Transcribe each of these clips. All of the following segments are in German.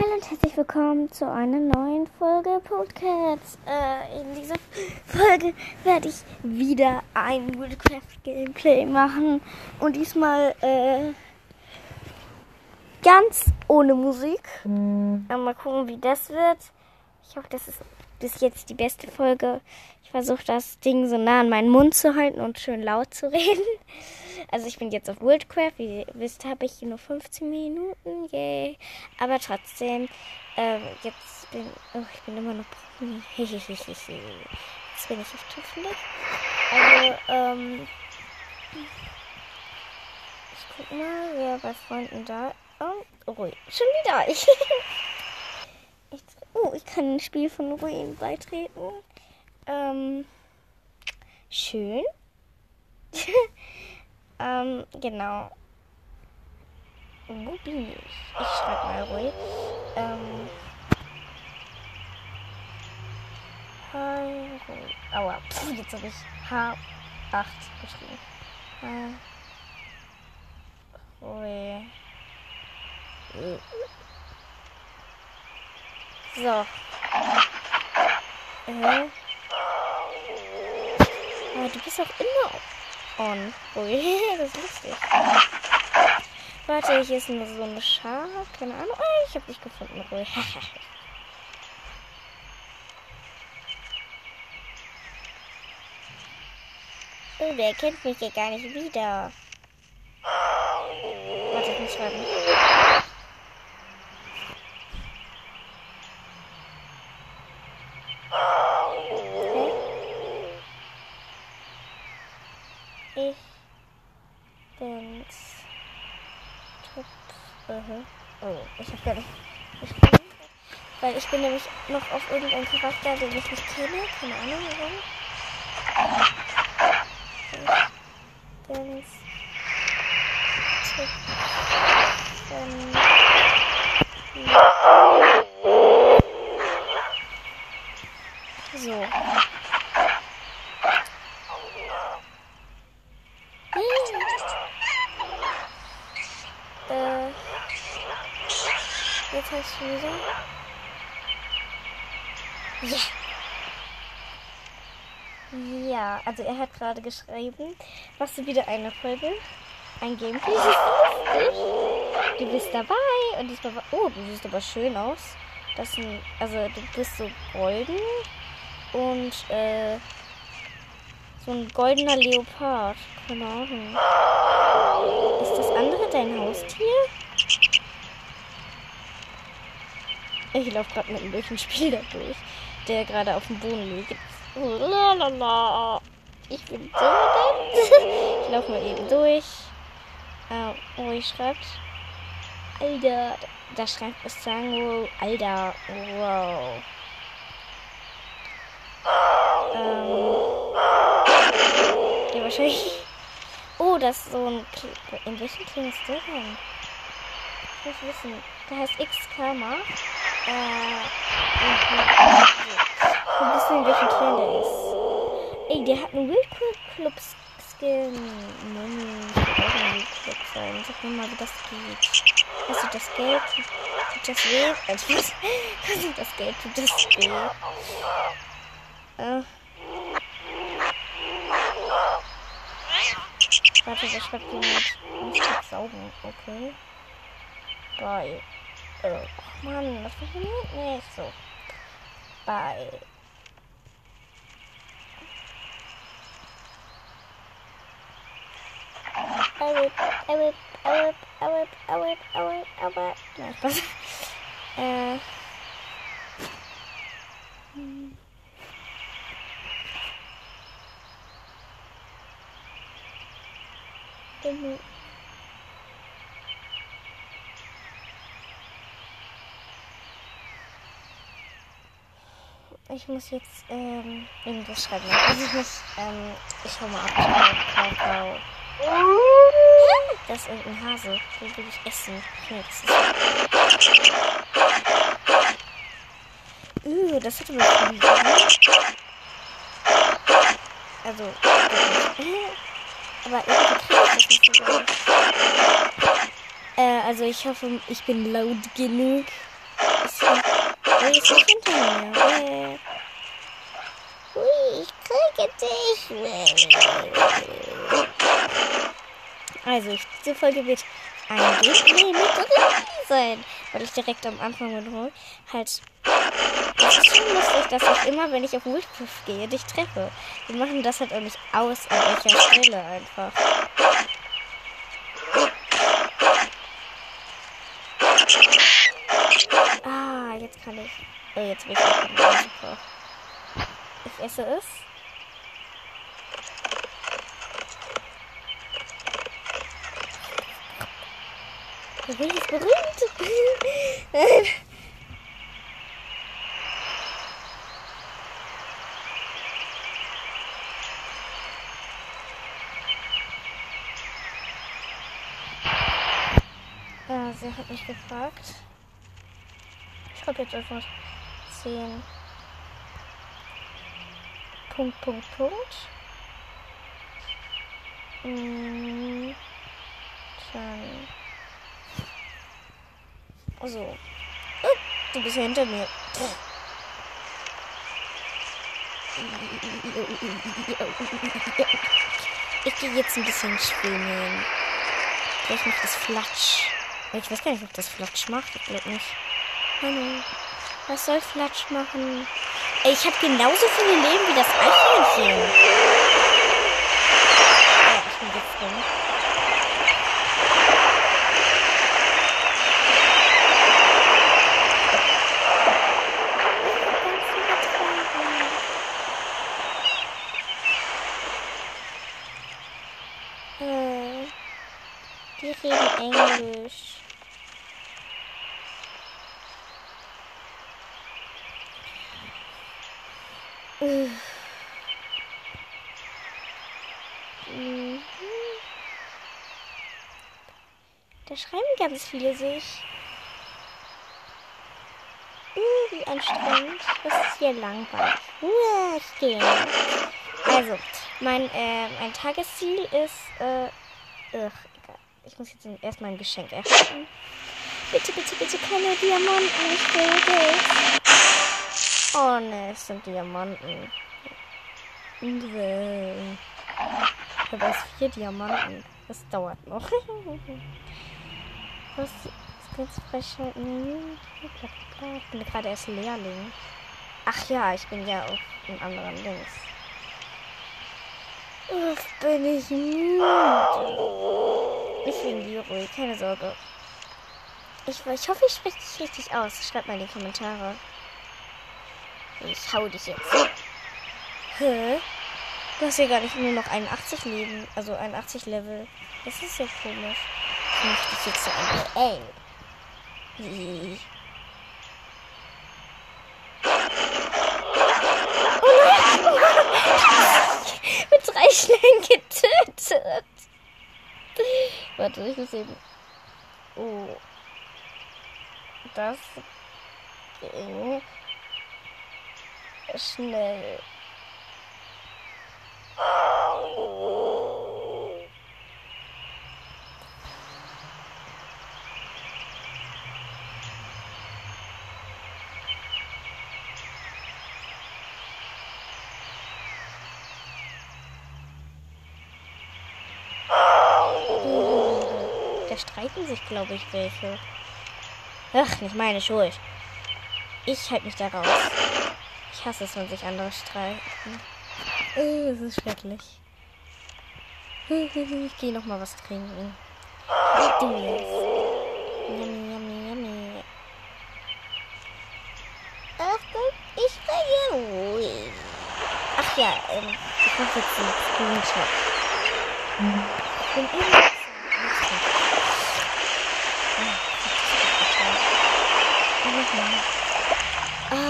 Hallo und herzlich willkommen zu einer neuen Folge Podcasts. Äh, in dieser Folge werde ich wieder ein Woodcraft Gameplay machen und diesmal äh, ganz ohne Musik. Mhm. Mal gucken, wie das wird. Ich hoffe, das ist bis jetzt die beste Folge. Ich versuche das Ding so nah an meinen Mund zu halten und schön laut zu reden. Also ich bin jetzt auf Worldcraft. Wie ihr wisst, habe ich hier nur 15 Minuten. Yay. Aber trotzdem, äh, jetzt bin oh, ich bin immer noch Jetzt bin ich auf Tüffelig. Also, ähm, ich guck mal, wer bei Freunden da Oh, ruhig. Schon wieder ich. Oh, ich kann ein Spiel von Ruin beitreten. Ähm, schön. ähm, genau. Wo bin ich? Ich schreibe mal ruhig. Ähm. Aua, Pff, jetzt habe ich H8 geschrieben. Hi. Ruhig. So. Äh. Aber du bist auch immer on. Ui, das ist lustig. Warte, hier ist nur so eine Schar. Keine Ahnung. Oh, ich hab dich gefunden. Ruhig. oh, der kennt mich hier gar nicht wieder. Warte, ich muss schreiben. Ich bin's. Uh Oh, ich hab gar nicht geschrieben. Weil ich bin nämlich noch auf irgendeinen Charakter, den ich nicht kenne. Keine Ahnung warum. Ich bin's. Tipp. So. Hast du. Ja. Ja, also er hat gerade geschrieben, machst du wieder eine Folge? Ein Gameplay? Du bist dabei und diesmal war. Oh, du siehst aber schön aus. Das sind, also du bist so golden und äh, so ein goldener Leopard. Keine Ahnung. Ist das andere dein Haustier? Ich laufe gerade mit durch ein Spiel da durch, der gerade auf dem Boden liegt. Lalala. Ich bin so nett. Ich laufe mal eben durch. Oh, ich schreibt. Alter. Da schreibt es Sango. Alter. Wow. Ähm. Ja, wahrscheinlich. Oh, das ist so ein. In welchem Team ist der denn? Ich muss wissen. Der heißt X Karma. Äh, ein bisschen welchen Clan der ist. Ey, der hat einen Wildcard Club Skin. Moment, ich will auch ein Wildclub sein. Sag mir mal, wie das geht. Was tut das Geld? Tut das weh? Also, was? Was tut das Geld? Tut das weh? Äh. Warte, was schreibt jemand? Nicht saugen, okay. Bye. Mann, funktioniert nicht so. Bye. I whip, I I I I I I. Äh. Ich muss jetzt ähm, irgendwas schreiben. Also ich muss, ähm, ich hau mal ab. Kakao. Das ist irgendein Hase. Den will ich essen. Knix. Uh, das hätte man schon Also, aber irgendwie kriege ich das nicht so Äh, also ich hoffe, ich bin laut genug. Er ist nicht hinter mir. Äh. Ui, ich. Also, diese Folge wird angeblich nee, mit drin sein, weil ich direkt am Anfang mit Roy halt. Es ist schon lustig, dass ich immer, wenn ich auf Wildcliff gehe, dich treffe. Wir machen das halt auch nicht aus, an welcher Stelle einfach. Ah, jetzt kann ich. Oh, jetzt will ich super. Ich esse es. Berühmt ist berühmt. ja, sie hat mich gefragt. Ich schreibe jetzt einfach 10. Punkt, Punkt, Punkt. Mm, dann. Also. Oh, du bist ja hinter mir. Ich gehe jetzt ein bisschen schwimmen. Vielleicht macht das Flatsch. Ich weiß gar nicht, ob das Flatsch macht. Ich glaube nicht. Hallo. Was soll Flatsch machen? Ey, ich habe genauso viele Leben wie das Eichhörnchen. Ja, ich bin jetzt drin. Äh, die reden Englisch. Mhm. Da schreiben ganz viele sich. Uh, wie anstrengend. Das ist hier langweilig. Uh, ich gehe. Also, mein, äh, mein Tagesziel ist, äh, ugh, egal. Ich muss jetzt erstmal ein Geschenk erhalten. Bitte, bitte, bitte keine Diamanten. Ich will Geld. Oh ne, es sind Diamanten. Ich habe erst vier Diamanten. Das dauert noch. Was? Skills freischalten. Ich bin gerade erst Lehrling. Ach ja, ich bin ja auf dem anderen Links. Uff, bin ich müde. Ich bin Leroy, keine Sorge. Ich, ich hoffe, ich spreche dich richtig aus. Schreib mal in die Kommentare. Ich hau dich jetzt. Hä? Du hast ja gar nicht nur noch 81 Leben, also 81 Level. Das ist ja komisch. Ich mach dich jetzt so an. Ey. Wie? Oh nein! Schlägen getötet. Warte, ich muss eben. Oh. Das ging schnell. Da streiten sich, glaube ich, welche. Ach, nicht meine Schuld. Ich halte mich da raus. Ich hasse es, wenn sich andere streiten. Oh, das ist schrecklich. Ich gehe noch mal was trinken. Jetzt. Yummy, yummy, yummy. Achtung, ich springe. Ach ja, ähm, ich mache jetzt einen Screenshot. Ich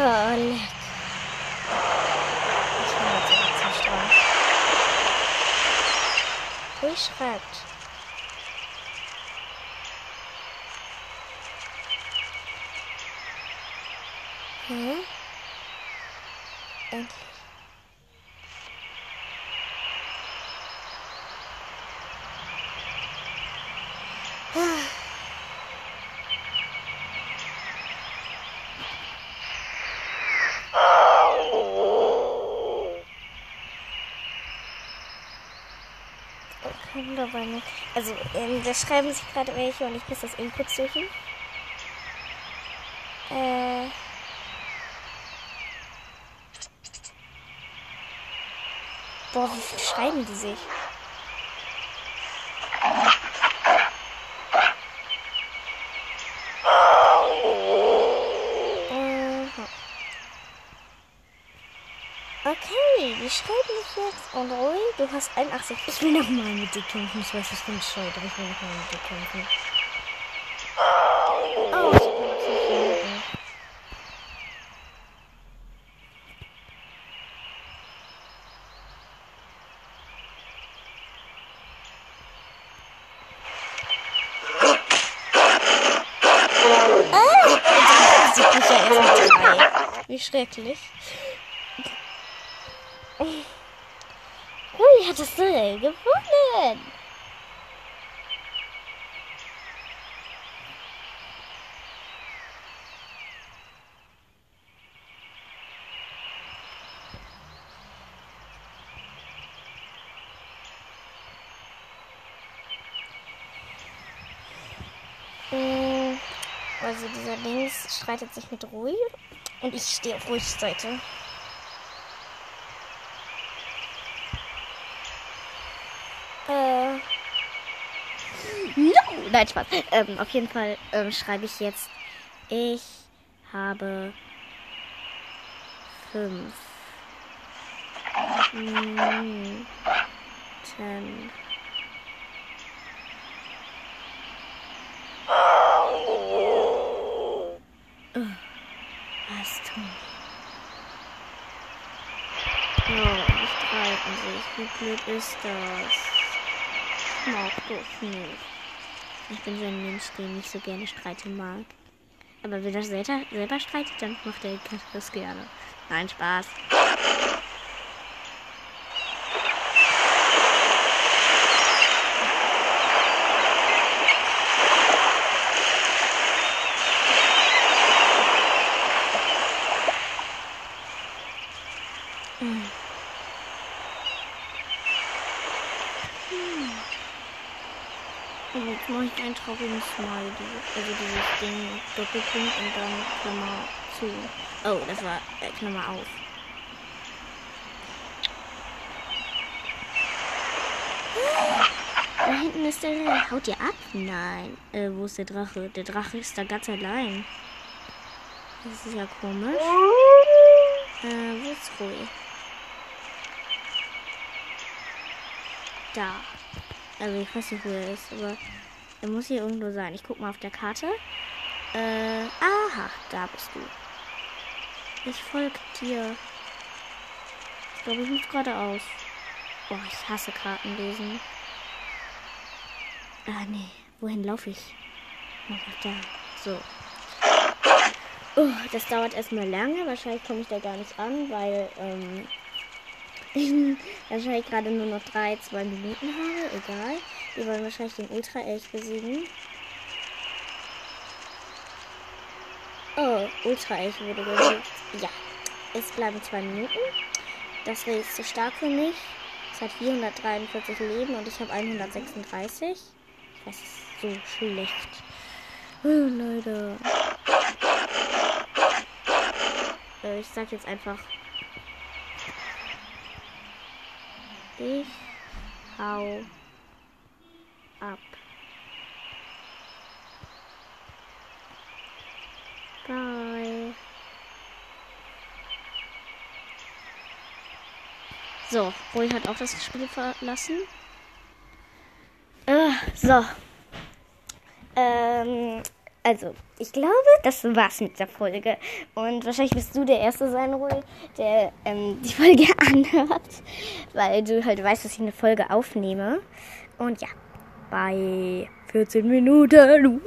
bin lecker. Ich will jetzt zurück zum Strand. Ruhig schreibt. Hä? Endlich. Ah. Schreiben dabei nicht. Also, ähm, da schreiben sich gerade welche und ich muss das Input suchen. Äh. Boah, wie viel schreiben die sich? Okay, die schreiben sich jetzt. Und Roy, du hast 81. Ich will nochmal mit dir kämpfen. Ich weiß, das klingt bescheuert, aber ich will nochmal mit dir kämpfen. Oh, ich bin fünf Minuten. Ah, mich. Wie schrecklich. Ui, hat das Duell gewonnen. Mm, Also dieser Links streitet sich mit Rui und ich stehe auf Ruhig Seite. Äh. No! Nein, Spaß. Ähm, auf jeden Fall ähm, schreibe ich jetzt. Ich habe fünf. Minuten. Äh, Was tun? Oh, die streiten sich. Wie blöd ist das? Ich mag das nicht. Ich bin so ein Mensch, der nicht so gerne streiten mag. Aber wenn er selber streitet, dann macht er das gerne. Nein, Spaß. Und jetzt mache trauriges Smiley. Also dieses Ding, Doppelpunkt und dann Klammer zu. Oh, das war äh, Klammer auf. Da hinten ist der. Haut ihr ab? Nein. Äh, wo ist der Drache? Der Drache ist da ganz allein. Das ist ja komisch. Äh, wo ist Rui? Da. Also ich weiß nicht, wo er ist, aber er muss hier irgendwo sein. Ich guck mal auf der Karte. Äh, aha, da bist du. Ich folge dir. Ich glaube, ich muss geradeaus. Boah, ich hasse Karten lesen. Ah, nee. Wohin laufe ich? Oh, da. So. Oh, das dauert erstmal lange. Wahrscheinlich komme ich da gar nicht an, weil ähm, wahrscheinlich gerade nur noch drei, zwei Minuten habe. Egal. Wir wollen wahrscheinlich den Ultra-Elch besiegen. Oh, Ultra-Elch wurde besiegt. Ja. Es bleiben zwei Minuten. Das Reh ist zu stark für mich. Es hat 443 Leben und ich habe 136. Das ist so schlecht. Oh, Leute. Äh, ich sag jetzt einfach. Ich hau ab. Bye. So, Roy hat auch das Spiel verlassen. Äh, so. Ähm, also, ich glaube, das war's mit der Folge. Und wahrscheinlich wirst du der Erste sein, Roy, der ähm, die Folge anhört. Weil du halt weißt, dass ich eine Folge aufnehme. Und ja, bei 14 Minuten.